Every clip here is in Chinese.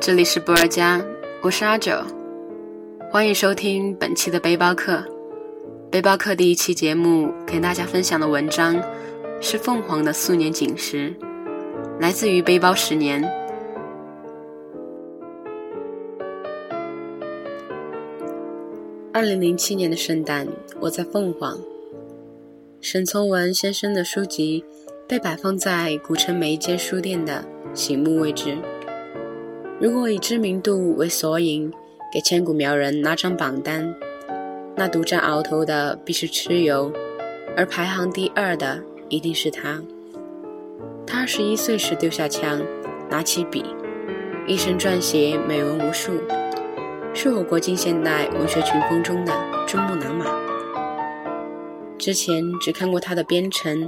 这里是不二家，我是阿九，欢迎收听本期的背包客。背包客第一期节目给大家分享的文章是凤凰的素年锦时，来自于背包十年。二零零七年的圣诞，我在凤凰，沈从文先生的书籍被摆放在古城每一间书店的醒目位置。如果以知名度为索引，给千古苗人拿张榜单，那独占鳌头的必是蚩尤，而排行第二的一定是他。他二十一岁时丢下枪，拿起笔，一生撰写美文无数，是我国近现代文学群峰中的珠穆朗玛。之前只看过他的《边城》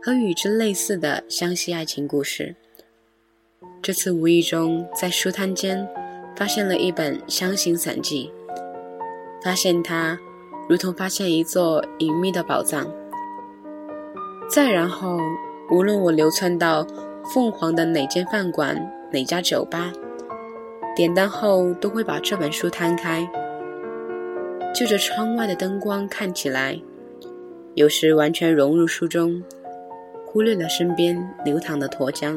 和与之类似的湘西爱情故事。这次无意中在书摊间发现了一本湘行散记，发现它如同发现一座隐秘的宝藏。再然后，无论我流窜到凤凰的哪间饭馆、哪家酒吧，点单后都会把这本书摊开，就着窗外的灯光看起来，有时完全融入书中，忽略了身边流淌的沱江。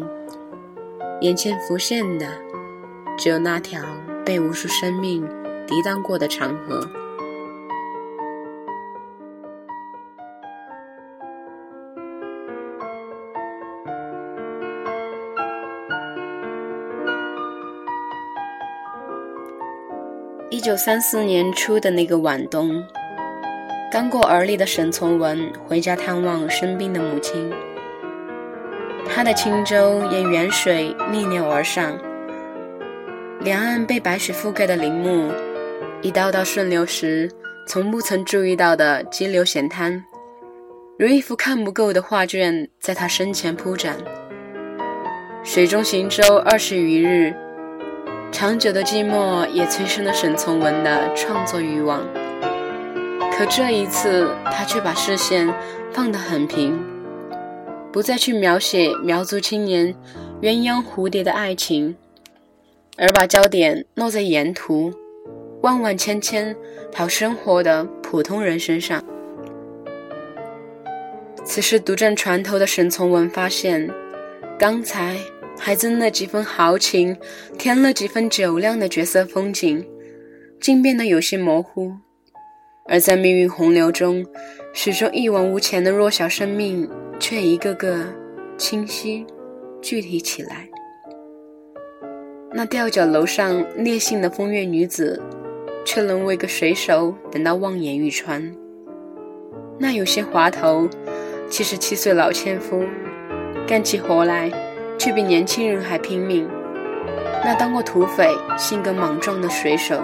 眼前浮现的，只有那条被无数生命涤荡过的长河。一九三四年初的那个晚冬，刚过而立的沈从文回家探望生病的母亲。他的轻舟沿沅水逆流而上，两岸被白雪覆盖的林木，一道道顺流时从不曾注意到的激流险滩，如一幅看不够的画卷，在他身前铺展。水中行舟二十余日，长久的寂寞也催生了沈从文的创作欲望。可这一次，他却把视线放得很平。不再去描写苗族青年鸳鸯蝴蝶的爱情，而把焦点落在沿途万万千千讨生活的普通人身上。此时独占船头的沈从文发现，刚才还增了几分豪情、添了几分酒量的角色风景，竟变得有些模糊；而在命运洪流中，始终一往无前的弱小生命。却一个个清晰、具体起来。那吊脚楼上烈性的风月女子，却能为个水手等到望眼欲穿。那有些滑头、七十七岁老纤夫，干起活来却比年轻人还拼命。那当过土匪、性格莽撞的水手，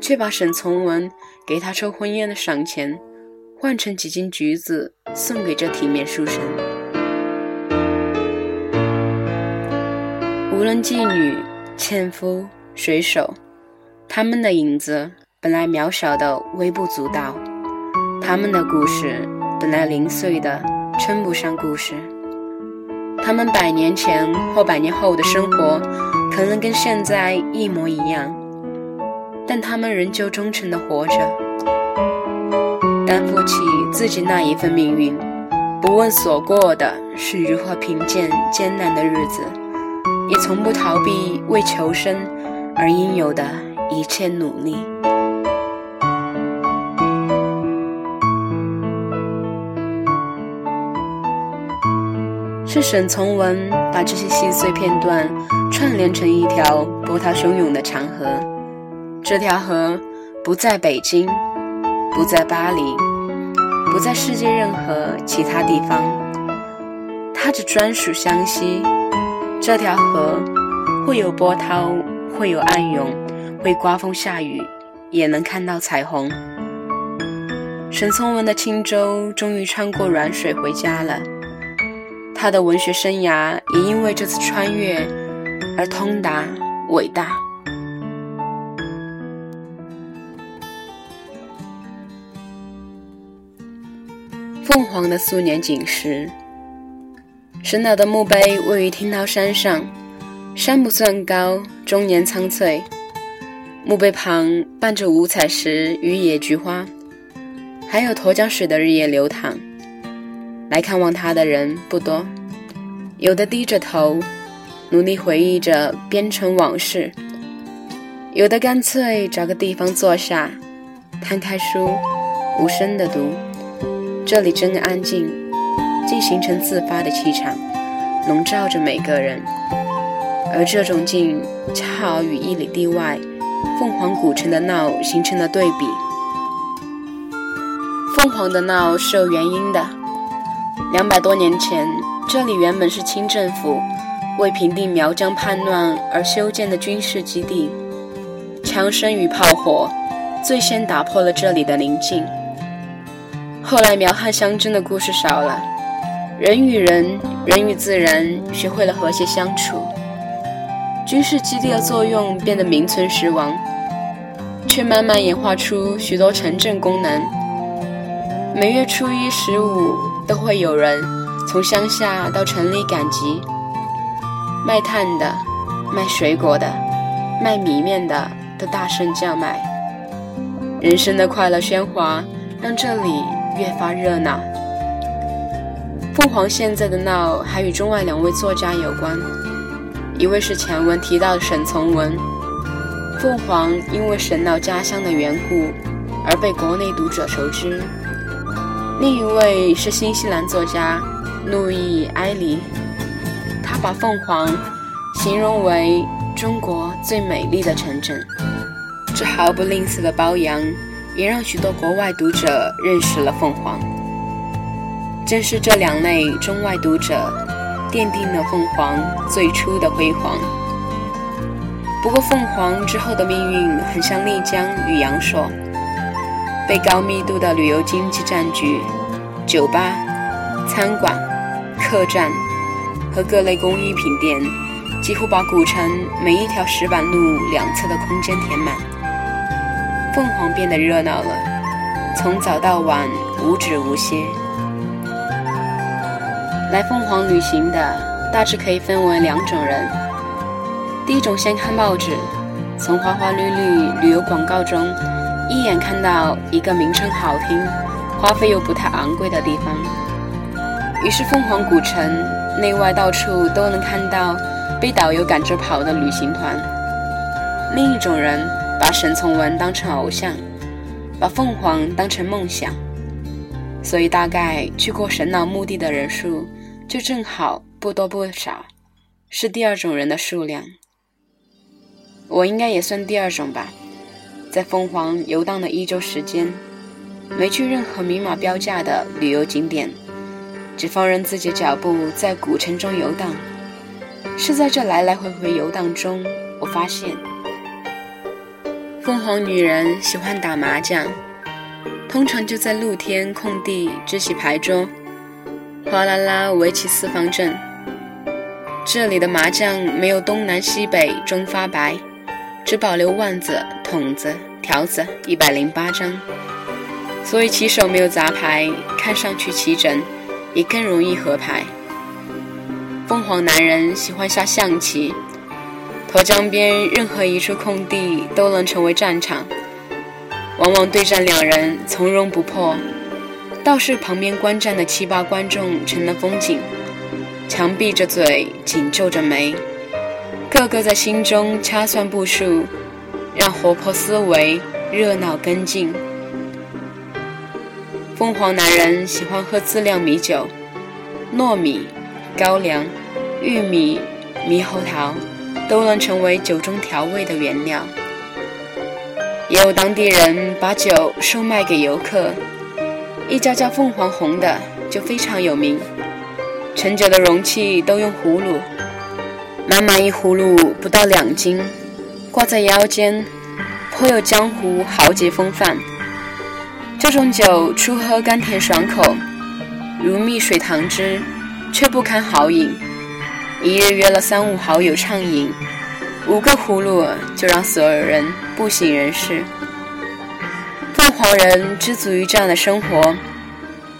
却把沈从文给他抽婚烟的赏钱。换成几斤橘子送给这体面书生。无论妓女、纤夫、水手，他们的影子本来渺小的微不足道，他们的故事本来零碎的称不上故事。他们百年前或百年后的生活可能跟现在一模一样，但他们仍旧忠诚的活着。担负起自己那一份命运，不问所过的是如何贫贱艰难的日子，也从不逃避为求生而应有的一切努力。是沈从文把这些细碎片段串联成一条波涛汹涌的长河，这条河不在北京。不在巴黎，不在世界任何其他地方，它只专属湘西。这条河会有波涛，会有暗涌，会刮风下雨，也能看到彩虹。沈从文的轻舟终于穿过软水回家了，他的文学生涯也因为这次穿越而通达伟大。凤凰的素年锦时，沈老的墓碑位于听涛山上，山不算高，终年苍翠，墓碑旁伴着五彩石与野菊花，还有沱江水的日夜流淌。来看望他的人不多，有的低着头，努力回忆着边城往事；有的干脆找个地方坐下，摊开书，无声的读。这里真的安静，竟形成自发的气场，笼罩着每个人。而这种静，恰好与一里地外凤凰古城的闹形成了对比。凤凰的闹是有原因的。两百多年前，这里原本是清政府为平定苗疆叛乱而修建的军事基地。枪声与炮火最先打破了这里的宁静。后来苗汉相争的故事少了，人与人、人与自然学会了和谐相处。军事基地的作用变得名存实亡，却慢慢演化出许多城镇功能。每月初一、十五。都会有人从乡下到城里赶集，卖炭的、卖水果的、卖米面的都大声叫卖。人生的快乐喧哗让这里越发热闹。凤凰现在的闹还与中外两位作家有关，一位是前文提到的沈从文，凤凰因为沈闹家乡的缘故而被国内读者熟知。另一位是新西兰作家路易·埃里，他把凤凰形容为中国最美丽的城镇，这毫不吝啬的褒扬，也让许多国外读者认识了凤凰。正是这两类中外读者，奠定了凤凰最初的辉煌。不过，凤凰之后的命运很像丽江与阳朔。被高密度的旅游经济占据，酒吧、餐馆、客栈和各类工艺品店几乎把古城每一条石板路两侧的空间填满。凤凰变得热闹了，从早到晚无止无歇。来凤凰旅行的大致可以分为两种人：第一种先看报纸，从花花绿绿旅游广告中。一眼看到一个名称好听、花费又不太昂贵的地方，于是凤凰古城内外到处都能看到被导游赶着跑的旅行团。另一种人把沈从文当成偶像，把凤凰当成梦想，所以大概去过神脑墓地的人数就正好不多不少，是第二种人的数量。我应该也算第二种吧。在凤凰游荡的一周时间，没去任何明码标价的旅游景点，只放任自己脚步在古城中游荡。是在这来来回回游荡中，我发现，凤凰女人喜欢打麻将，通常就在露天空地支起牌桌，哗啦啦围起四方阵。这里的麻将没有东南西北中发白。只保留万子、筒子、条子一百零八张，所以棋手没有杂牌，看上去齐整，也更容易合牌。凤凰男人喜欢下象棋，沱江边任何一处空地都能成为战场，往往对战两人从容不迫，倒是旁边观战的七八观众成了风景，强闭着嘴，紧皱着眉。个个在心中掐算步数，让活泼思维、热闹跟进。凤凰男人喜欢喝自酿米酒，糯米、高粱、玉米、猕猴桃都能成为酒中调味的原料。也有当地人把酒售卖给游客，一家叫凤凰红的就非常有名，盛酒的容器都用葫芦。满满一葫芦不到两斤，挂在腰间，颇有江湖豪杰风范。这种酒初喝甘甜爽口，如蜜水糖汁，却不堪豪饮。一日约了三五好友畅饮，五个葫芦就让所有人不省人事。凤凰人知足于这样的生活，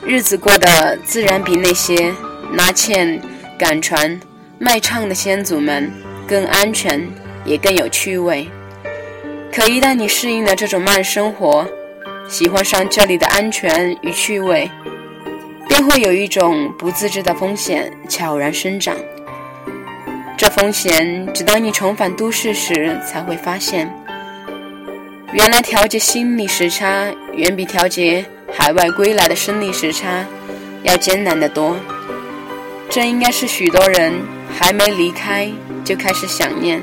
日子过得自然比那些拿钱赶船。卖唱的先祖们更安全、也更有趣味。可一旦你适应了这种慢生活，喜欢上这里的安全与趣味，便会有一种不自知的风险悄然生长。这风险，直到你重返都市时才会发现，原来调节心理时差远比调节海外归来的生理时差要艰难得多。这应该是许多人还没离开就开始想念，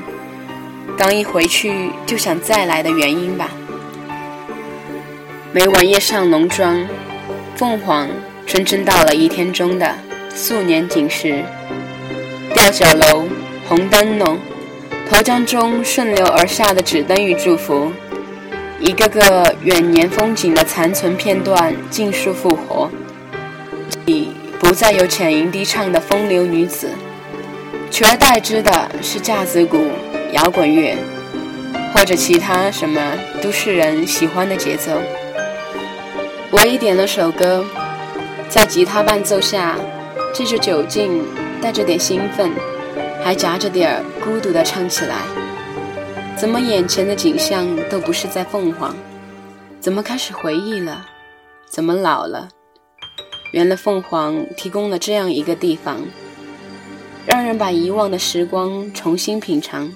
刚一回去就想再来的原因吧。每晚夜上农庄，凤凰真正到了一天中的素年锦时，吊脚楼。红灯笼，沱江中顺流而下的纸灯与祝福，一个个远年风景的残存片段尽数复活。里不再有浅吟低唱的风流女子，取而代之的是架子鼓、摇滚乐，或者其他什么都市人喜欢的节奏。我也点了首歌，在吉他伴奏下，借着酒劲，带着点兴奋。还夹着点儿孤独的唱起来。怎么眼前的景象都不是在凤凰？怎么开始回忆了？怎么老了？原来凤凰提供了这样一个地方，让人把遗忘的时光重新品尝。